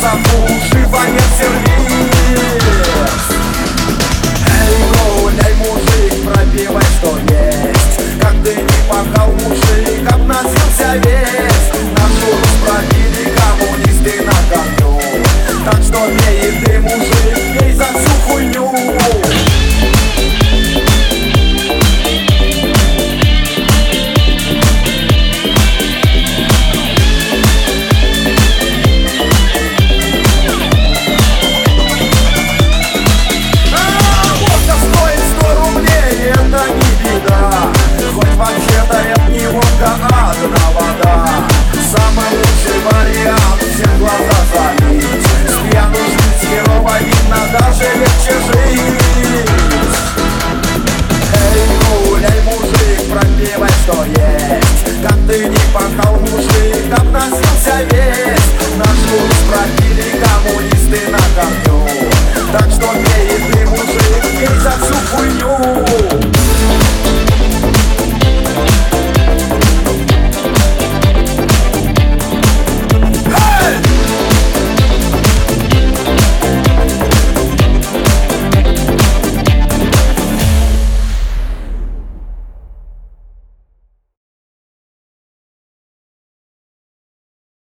зову Живо сердце. что есть. Как ты не пахал мужиком, носился весь Нашу спросили коммунисты на корню Так что пей ты, мужик, и за всю хуйню.